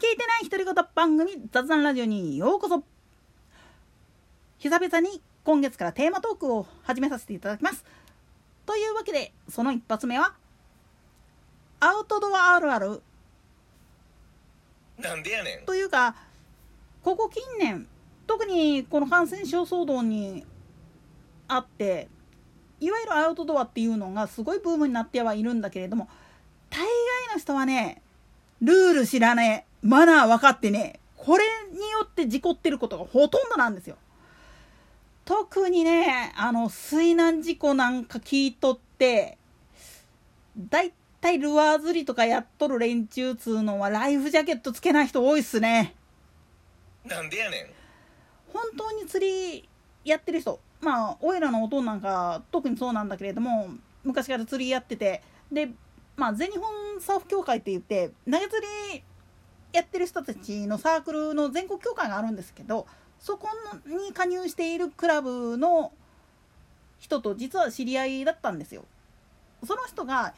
聞いてない独り言番組雑談ラジオにようこそ。久々に今月からテーマトークを始めさせていただきます。というわけでその一発目はアウトドアあるある。なんでやねん。というかここ近年特にこの感染症騒動にあっていわゆるアウトドアっていうのがすごいブームになってはいるんだけれども大概の人はねルール知らねえマナー分かってねこれによって事故ってることがほとんどなんですよ。特にねあの水難事故なんか聞いとってだいたいルアー釣りとかやっとる連中つうのはライフジャケットつけない人多いっすね。なんでやねん本当に釣りやってる人まあおいらのおとんなんか特にそうなんだけれども昔から釣りやっててでまあ全日本サーフ協会って言って投げ釣りやってる人たちのサークルの全国協会があるんですけどそこに加入しているクラブの人と実は知り合いだったんですよ。その人が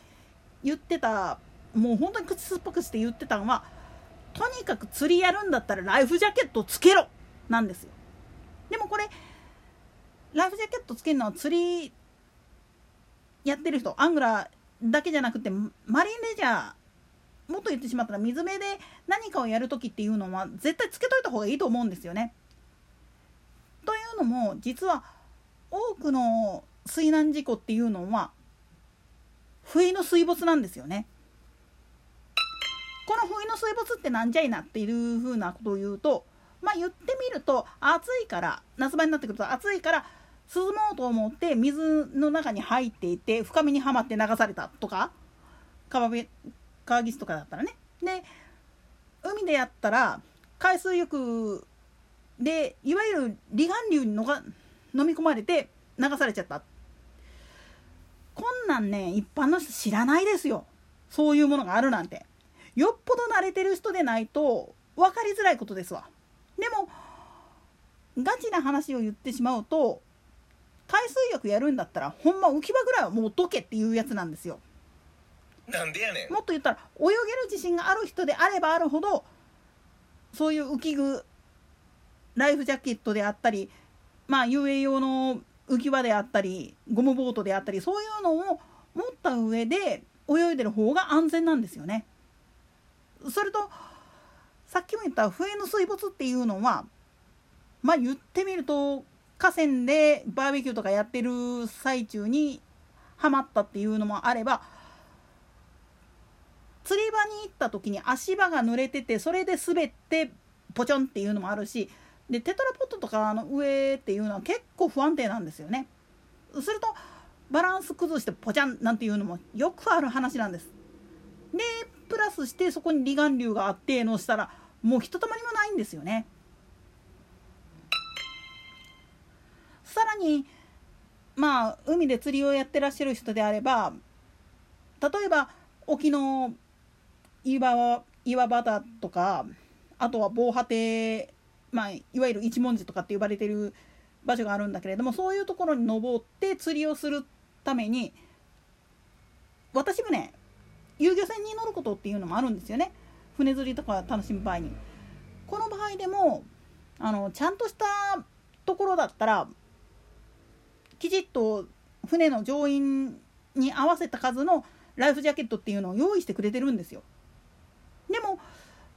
言ってたもう本当に口酸っぱくして言ってたのはとにかく釣りやるんだったらライフジャケットつけろなんですよ。でもこれライフジャケットつけるのは釣りやってる人アングラーだけじゃなくてマリンレジャーもっと言ってしまったら水辺で何かをやる時っていうのは絶対つけといた方がいいと思うんですよね。というのも実は多くの水難事故っていうのは不意の水没なんですよね。この不意の水没ってなんじゃいなっていうふうなことを言うとまあ言ってみると暑いから夏場になってくると暑いから涼もうと思って水の中に入っていて深みにはまって流されたとか川辺川岸とかだったらね。で海でやったら海水浴でいわゆる離岸流にのが飲み込まれて流されちゃった。こんなんね一般の人知らないですよ。そういうものがあるなんて。よっぽど慣れてる人でないと分かりづらいことですわ。でもガチな話を言ってしまうと海水浴やるんだったらほんま浮き輪ぐらいはもうどけっていうやつなんですよ。なんでやねんもっと言ったら泳げる自信がある人であればあるほどそういう浮き具ライフジャケットであったりまあ遊泳用の浮き輪であったりゴムボートであったりそういうのを持った上で泳いでる方が安全なんですよね。それとさっきも言った笛の水没っていうのはまあ言ってみると河川でバーベキューとかやってる最中にはまったっていうのもあれば釣り場に行った時に足場が濡れててそれで滑ってポチョンっていうのもあるしでテトラポットとかの上っていうのは結構不安定なんですよね。するとバランス崩してポチャンなんていうのもよくある話なんです。でプラスしてそこに離岸流があってのしたらもうひとたまりもないんですよね。さらにまあ海で釣りをやってらっしゃる人であれば例えば沖の岩岩場だとかあとは防波堤まあ、いわゆる一文字とかって呼ばれてる場所があるんだけれどもそういうところに登って釣りをするために私もね遊漁船に乗ることっていうのもあるんですよね船釣りとか楽しむ場合に。この場合でもあのちゃんとしたところだったらきちっと船の乗員に合わせた数のライフジャケットっていうのを用意してくれてるんですよ。でも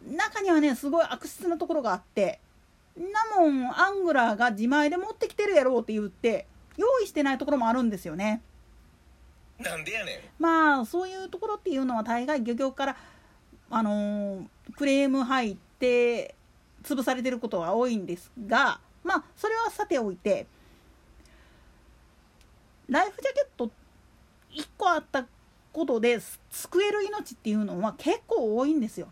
中にはねすごい悪質なところがあってなもんアングラーが自前で持ってきてるやろうって言って用意してないところもあるんですよね。なんでやねんまあそういうところっていうのは大概漁業からあのークレーム入って潰されてることが多いんですがまあそれはさておいてライフジャケット1個あったことで救える命っていうのは結構多いんですよ。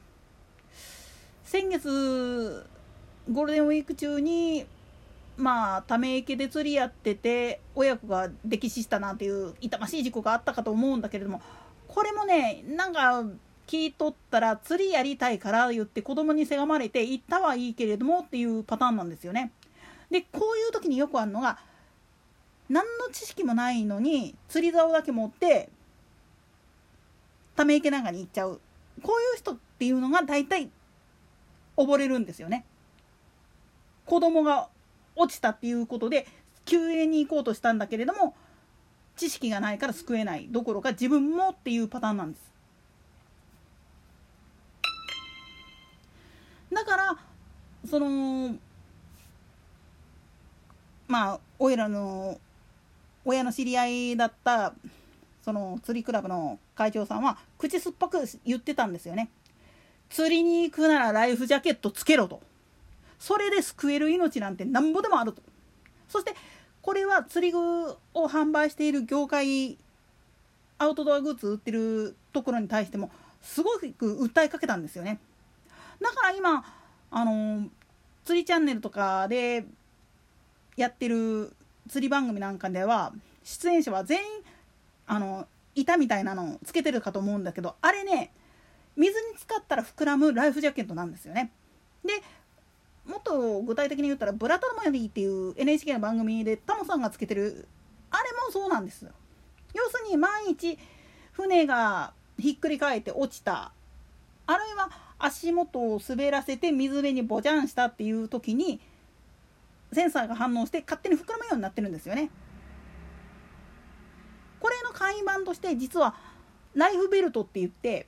先月ゴールデンウィーク中にまあため池で釣りやってて親子が溺死したなんていう痛ましい事故があったかと思うんだけれどもこれもねなんか聞いとったら釣りやりたいから言って子供にせがまれて行ったはいいけれどもっていうパターンなんですよね。でこういう時によくあるのが何の知識もないのに釣り竿だけ持ってため池なんかに行っちゃうこういう人っていうのが大体溺れるんですよね。子供が落ちたっていうことで救援に行こうとしたんだけれども知識がないから救えないどころか自分もっていうパターンなんです。だからそのまあおいらの親の知り合いだったその釣りクラブの会長さんは口酸っぱく言ってたんですよね。釣りに行くならライフジャケットつけろと。それで救える命なんてなんぼでもあると。そしてこれは釣り具を販売している業界アウトドアグッズ売ってるところに対してもすごく訴えかけたんですよね。だから今あの釣りチャンネルとかでやってる釣り番組なんかでは出演者は全員あの板みたいなのをつけてるかと思うんだけどあれね水に浸かったら膨らむライフジャケットなんですよね。でもっと具体的に言ったら「ブラタモヤディ」っていう NHK の番組でタモさんがつけてるあれもそうなんですよ。要するに万一船がひっくり返って落ちたあるいは足元を滑らせて水辺にボジャンしたっていう時にセンサーが反応して勝手に膨らむようになってるんですよね。これの簡易版として実はライフベルトって言って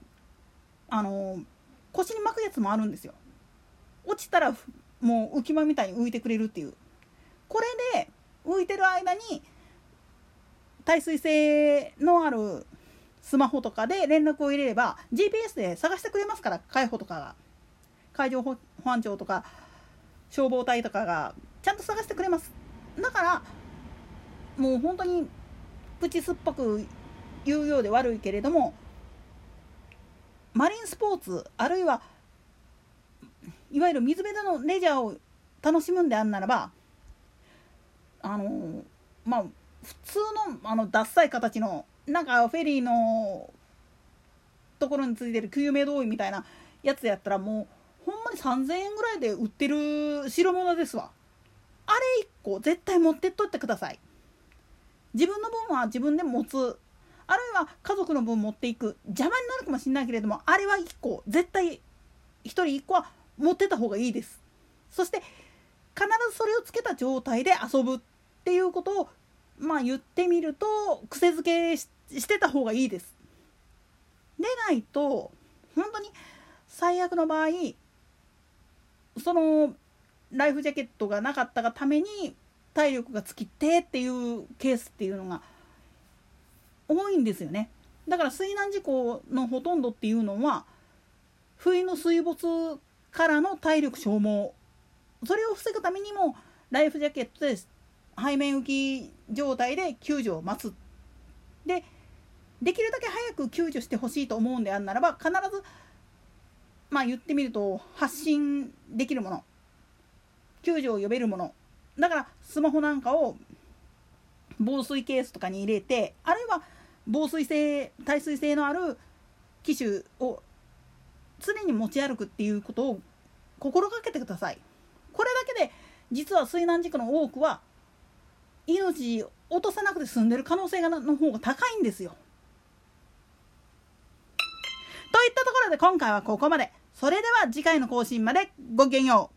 あの腰に巻くやつもあるんですよ。落ちたらもう浮き輪みたいに浮いてくれるっていう。これで浮いてる間に耐水性のあるスマホとかで連絡を入れれば GPS で探してくれますから海保とかが。海上保安庁とか消防隊とかがちゃんと探してくれます。だからもう本当に口酸っぱく言うようで悪いけれどもマリンスポーツあるいはいわゆる水辺でのレジャーを楽しむんであんならばあのまあ普通のあのダッサい形のなんかフェリーのところについてる救命胴衣みたいなやつやったらもうほんまに3,000円ぐらいで売ってる代物ですわ。あれ1個絶対持ってっといてください。自分の分は自分で持つ。あるいは家族の分持っていく邪魔になるかもしれないけれどもあれは1個絶対1人1個は持ってた方がいいですそして必ずそれをつけた状態で遊ぶっていうことをまあ言ってみると癖づけしてた方がいいです。でないと本当に最悪の場合そのライフジャケットがなかったがために体力が尽きてっていうケースっていうのが多いんですよね。だから水難事故のほとんどっていうのは不意の水没からの体力消耗。それを防ぐためにもライフジャケットで背面浮き状態で救助を待つ。でできるだけ早く救助してほしいと思うんであんならば必ずまあ言ってみると発信できるもの救助を呼べるもの。だからスマホなんかを防水ケースとかに入れてあるいは防水性耐水性のある機種を常に持ち歩くっていうことを心がけてください。これだけで実は水難事故の多くは命を落とさなくて済んでる可能性がの方が高いんですよ。といったところで今回はここまで。それでは次回の更新までごきげんよう。